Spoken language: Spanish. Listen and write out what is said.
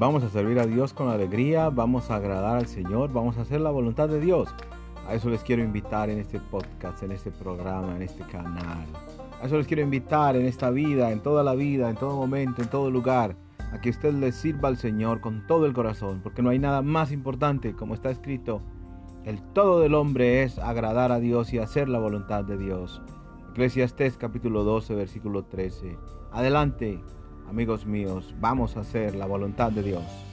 Vamos a servir a Dios con alegría, vamos a agradar al Señor, vamos a hacer la voluntad de Dios. A eso les quiero invitar en este podcast, en este programa, en este canal. A eso les quiero invitar en esta vida, en toda la vida, en todo momento, en todo lugar, a que usted le sirva al Señor con todo el corazón, porque no hay nada más importante, como está escrito, el todo del hombre es agradar a Dios y hacer la voluntad de Dios. Eclesiastés capítulo 12, versículo 13. Adelante, amigos míos, vamos a hacer la voluntad de Dios.